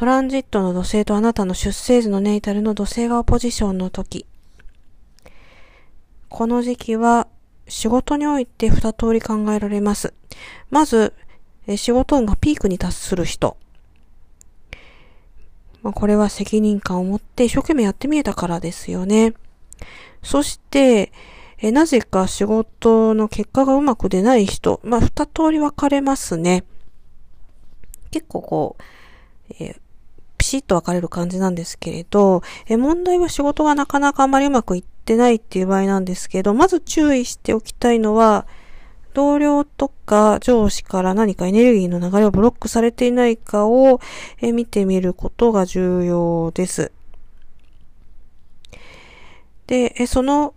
トランジットの土星とあなたの出生図のネイタルの土星がオポジションの時。この時期は仕事において二通り考えられます。まず、仕事運がピークに達する人。まあ、これは責任感を持って一生懸命やってみえたからですよね。そして、えなぜか仕事の結果がうまく出ない人。まあ、二通り分かれますね。結構こう、えー、シッと分かれる感じなんですけれど、え問題は仕事がなかなかあまりうまくいってないっていう場合なんですけど、まず注意しておきたいのは、同僚とか上司から何かエネルギーの流れをブロックされていないかを見てみることが重要です。で、その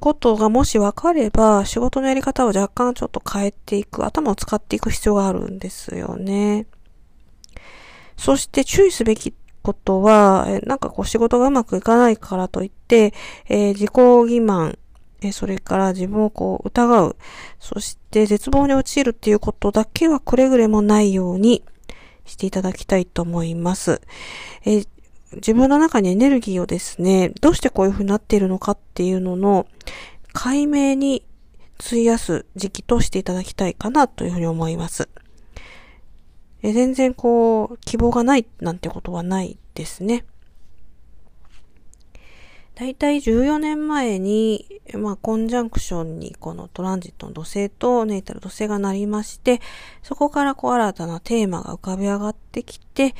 ことがもし分かれば、仕事のやり方を若干ちょっと変えていく、頭を使っていく必要があるんですよね。そして注意すべきことは、なんかこう仕事がうまくいかないからといって、えー、自己欺瞞、えそれから自分をこう疑う、そして絶望に陥るっていうことだけはくれぐれもないようにしていただきたいと思います。え自分の中にエネルギーをですね、どうしてこういう風になっているのかっていうのの解明に費やす時期としていただきたいかなというふうに思います。え全然こう、希望がないなんてことはないですね。だいたい14年前に、まあ、コンジャンクションにこのトランジットの土星とネイタル土星がなりまして、そこからこう新たなテーマが浮かび上がってきて、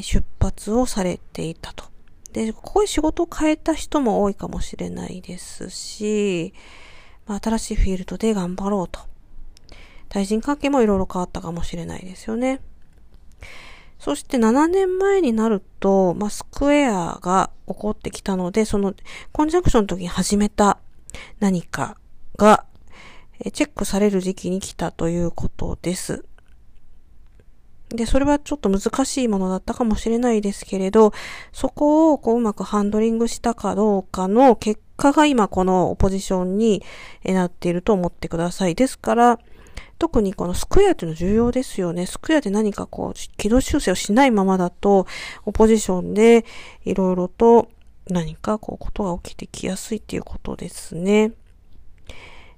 出発をされていたと。で、ここで仕事を変えた人も多いかもしれないですし、まあ、新しいフィールドで頑張ろうと。対人関係もいろいろ変わったかもしれないですよね。そして7年前になると、まあ、スクエアが起こってきたので、そのコンジャンクションの時に始めた何かがチェックされる時期に来たということです。で、それはちょっと難しいものだったかもしれないですけれど、そこをこううまくハンドリングしたかどうかの結果が今このポジションになっていると思ってください。ですから、特にこのスクエアっていうの重要ですよね。スクエアで何かこう、軌道修正をしないままだと、オポジションでいろいろと何かこう、ことが起きてきやすいっていうことですね。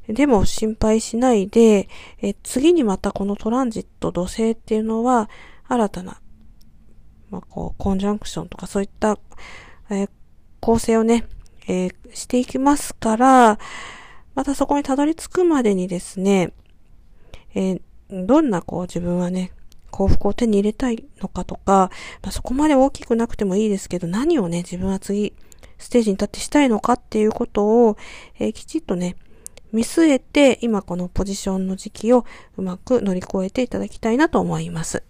でも心配しないで、え次にまたこのトランジット土星っていうのは、新たな、まあ、こう、コンジャンクションとかそういった、え、構成をね、えー、していきますから、またそこにたどり着くまでにですね、えー、どんなこう自分はね、幸福を手に入れたいのかとか、まあ、そこまで大きくなくてもいいですけど、何をね、自分は次、ステージに立ってしたいのかっていうことを、えー、きちっとね、見据えて、今このポジションの時期をうまく乗り越えていただきたいなと思います。